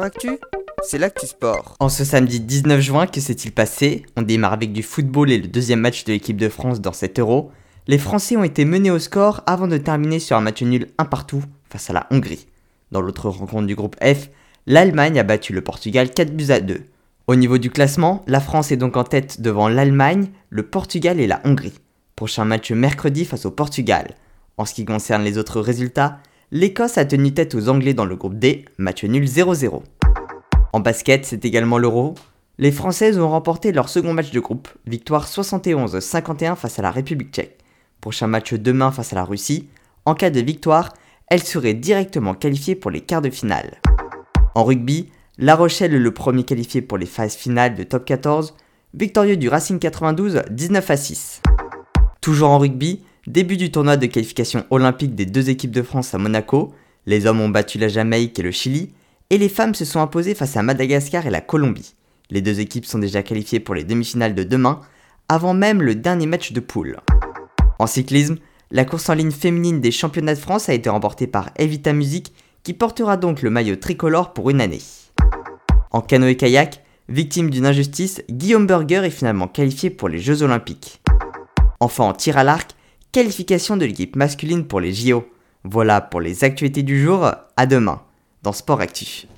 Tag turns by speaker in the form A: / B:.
A: Actu, c'est l'actu sport.
B: En ce samedi 19 juin, que s'est-il passé? On démarre avec du football et le deuxième match de l'équipe de France dans cet euro. Les Français ont été menés au score avant de terminer sur un match nul un partout face à la Hongrie. Dans l'autre rencontre du groupe F, l'Allemagne a battu le Portugal 4 buts à 2. Au niveau du classement, la France est donc en tête devant l'Allemagne, le Portugal et la Hongrie. Prochain match mercredi face au Portugal. En ce qui concerne les autres résultats, l'Écosse a tenu tête aux Anglais dans le groupe D, match nul 0-0. En basket, c'est également l'Euro. Les Françaises ont remporté leur second match de groupe, victoire 71-51 face à la République tchèque. Prochain match demain face à la Russie. En cas de victoire, elles seraient directement qualifiées pour les quarts de finale. En rugby, La Rochelle est le premier qualifié pour les phases finales de top 14, victorieux du Racing 92 19 à 6. Toujours en rugby, Début du tournoi de qualification olympique des deux équipes de France à Monaco, les hommes ont battu la Jamaïque et le Chili, et les femmes se sont imposées face à Madagascar et la Colombie. Les deux équipes sont déjà qualifiées pour les demi-finales de demain, avant même le dernier match de poule. En cyclisme, la course en ligne féminine des championnats de France a été remportée par Evita Music, qui portera donc le maillot tricolore pour une année. En canoë-kayak, victime d'une injustice, Guillaume Burger est finalement qualifié pour les Jeux Olympiques. Enfin en tir à l'arc, qualification de l'équipe masculine pour les JO. Voilà pour les actualités du jour, à demain dans Sport Actif.